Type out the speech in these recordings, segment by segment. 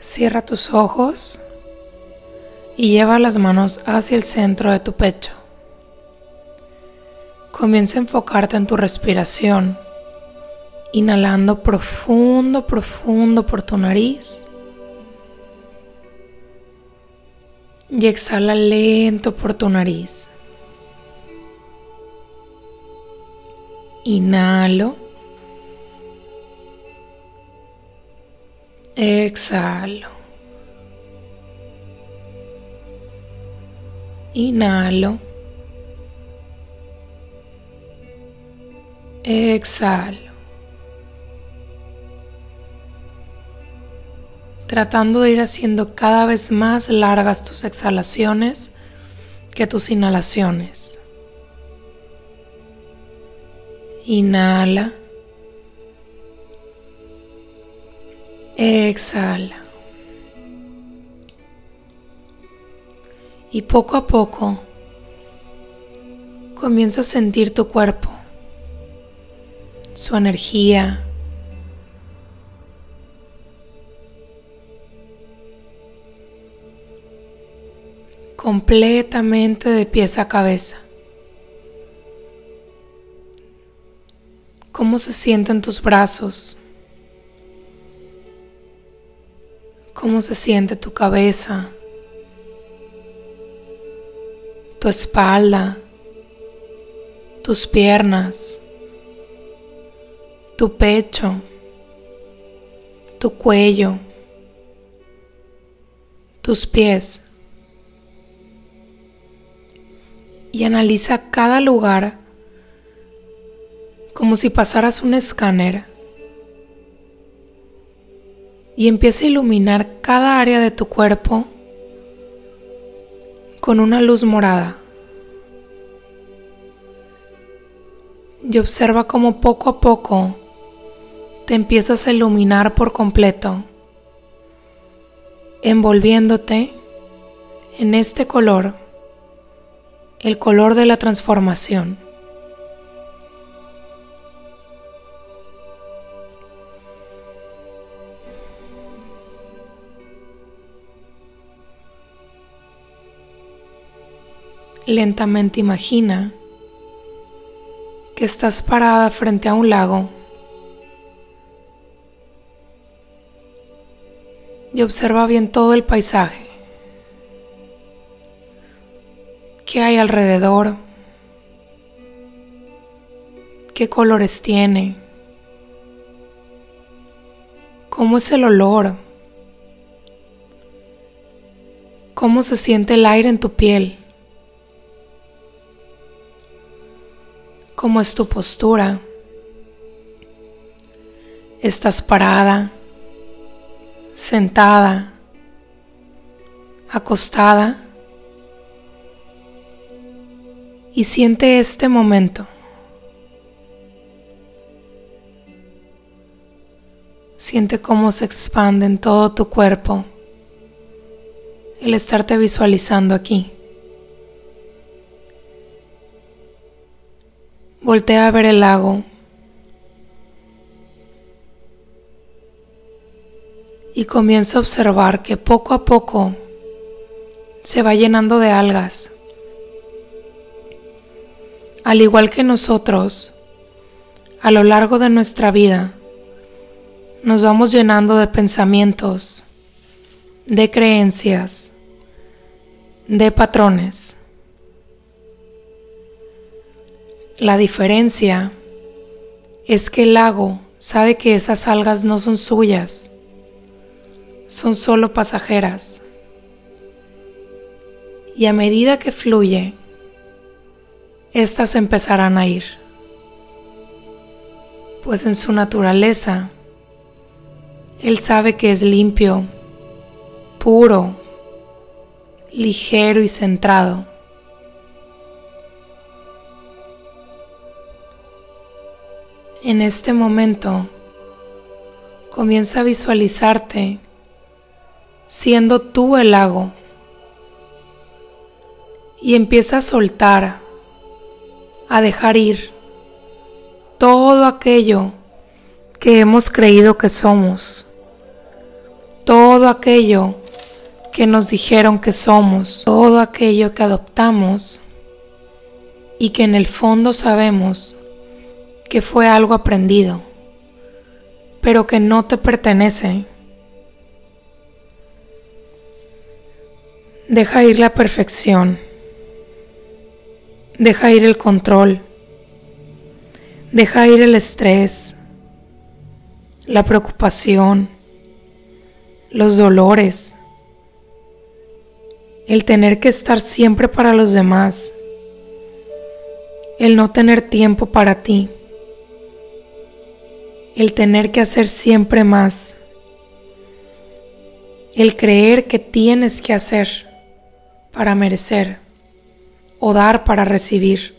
Cierra tus ojos y lleva las manos hacia el centro de tu pecho. Comienza a enfocarte en tu respiración, inhalando profundo, profundo por tu nariz y exhala lento por tu nariz. Inhalo. Exhalo. Inhalo. Exhalo. tratando de ir haciendo cada vez más largas tus exhalaciones que tus inhalaciones. Inhala. Exhala. Y poco a poco comienza a sentir tu cuerpo, su energía, completamente de pies a cabeza. ¿Cómo se sienten tus brazos? ¿Cómo se siente tu cabeza? Tu espalda, tus piernas, tu pecho, tu cuello, tus pies. y analiza cada lugar como si pasaras un escáner y empieza a iluminar cada área de tu cuerpo con una luz morada. Y observa cómo poco a poco te empiezas a iluminar por completo, envolviéndote en este color el color de la transformación. Lentamente imagina que estás parada frente a un lago y observa bien todo el paisaje. ¿Qué hay alrededor? ¿Qué colores tiene? ¿Cómo es el olor? ¿Cómo se siente el aire en tu piel? ¿Cómo es tu postura? ¿Estás parada? ¿Sentada? ¿Acostada? y siente este momento. Siente cómo se expande en todo tu cuerpo el estarte visualizando aquí. Voltea a ver el lago y comienza a observar que poco a poco se va llenando de algas al igual que nosotros, a lo largo de nuestra vida, nos vamos llenando de pensamientos, de creencias, de patrones. La diferencia es que el lago sabe que esas algas no son suyas, son solo pasajeras. Y a medida que fluye, éstas empezarán a ir, pues en su naturaleza Él sabe que es limpio, puro, ligero y centrado. En este momento comienza a visualizarte siendo tú el lago. Y empieza a soltar a dejar ir todo aquello que hemos creído que somos, todo aquello que nos dijeron que somos, todo aquello que adoptamos y que en el fondo sabemos que fue algo aprendido, pero que no te pertenece. Deja ir la perfección, deja ir el control, deja ir el estrés, la preocupación, los dolores, el tener que estar siempre para los demás, el no tener tiempo para ti, el tener que hacer siempre más, el creer que tienes que hacer para merecer o dar para recibir.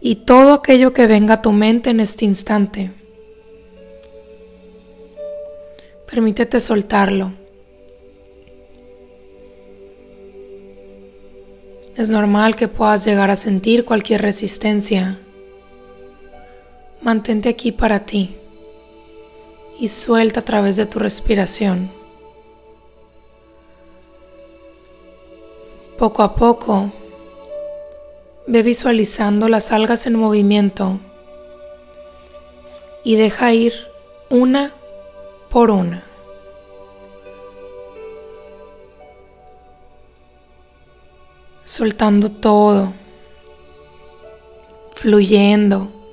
Y todo aquello que venga a tu mente en este instante, permítete soltarlo Es normal que puedas llegar a sentir cualquier resistencia. Mantente aquí para ti y suelta a través de tu respiración. Poco a poco, ve visualizando las algas en movimiento y deja ir una por una. soltando todo, fluyendo.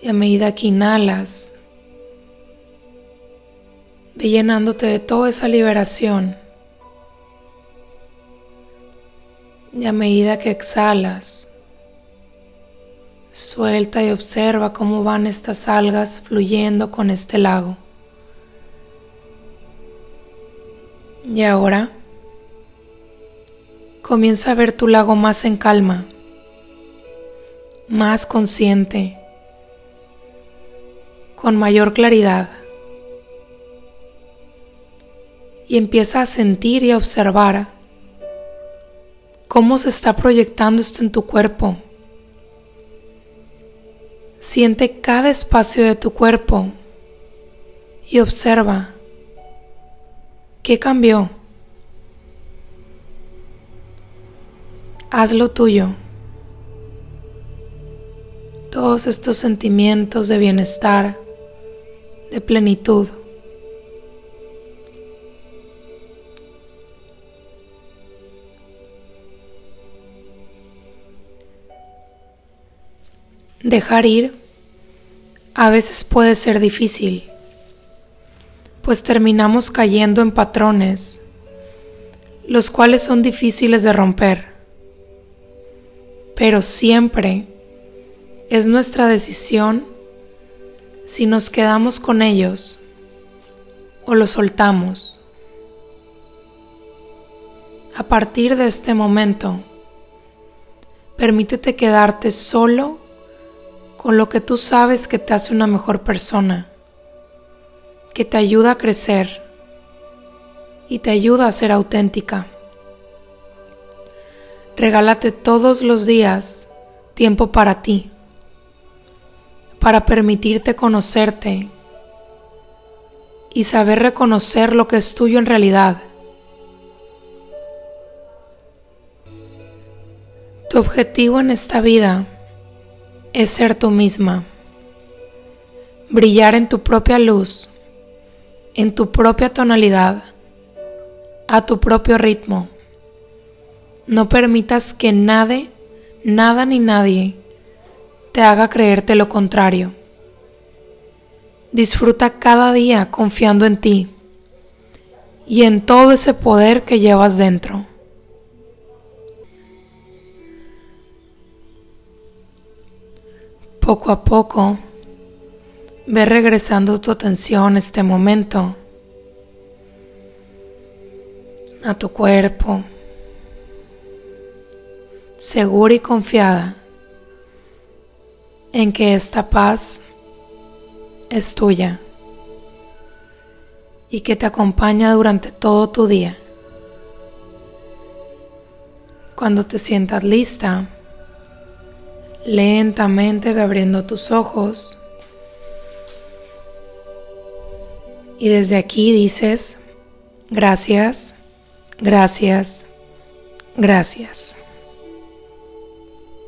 Y a medida que inhalas, ve llenándote de toda esa liberación. Y a medida que exhalas, Suelta y observa cómo van estas algas fluyendo con este lago. Y ahora comienza a ver tu lago más en calma, más consciente, con mayor claridad. Y empieza a sentir y a observar cómo se está proyectando esto en tu cuerpo Siente cada espacio de tu cuerpo y observa qué cambió. Hazlo tuyo. Todos estos sentimientos de bienestar, de plenitud. Dejar ir a veces puede ser difícil, pues terminamos cayendo en patrones, los cuales son difíciles de romper, pero siempre es nuestra decisión si nos quedamos con ellos o los soltamos. A partir de este momento, permítete quedarte solo con lo que tú sabes que te hace una mejor persona, que te ayuda a crecer y te ayuda a ser auténtica. Regálate todos los días tiempo para ti, para permitirte conocerte y saber reconocer lo que es tuyo en realidad. Tu objetivo en esta vida es ser tú misma, brillar en tu propia luz, en tu propia tonalidad, a tu propio ritmo. No permitas que nadie, nada ni nadie te haga creerte lo contrario. Disfruta cada día confiando en ti y en todo ese poder que llevas dentro. Poco a poco, ve regresando tu atención a este momento, a tu cuerpo, segura y confiada en que esta paz es tuya y que te acompaña durante todo tu día. Cuando te sientas lista, lentamente ve abriendo tus ojos y desde aquí dices gracias, gracias, gracias.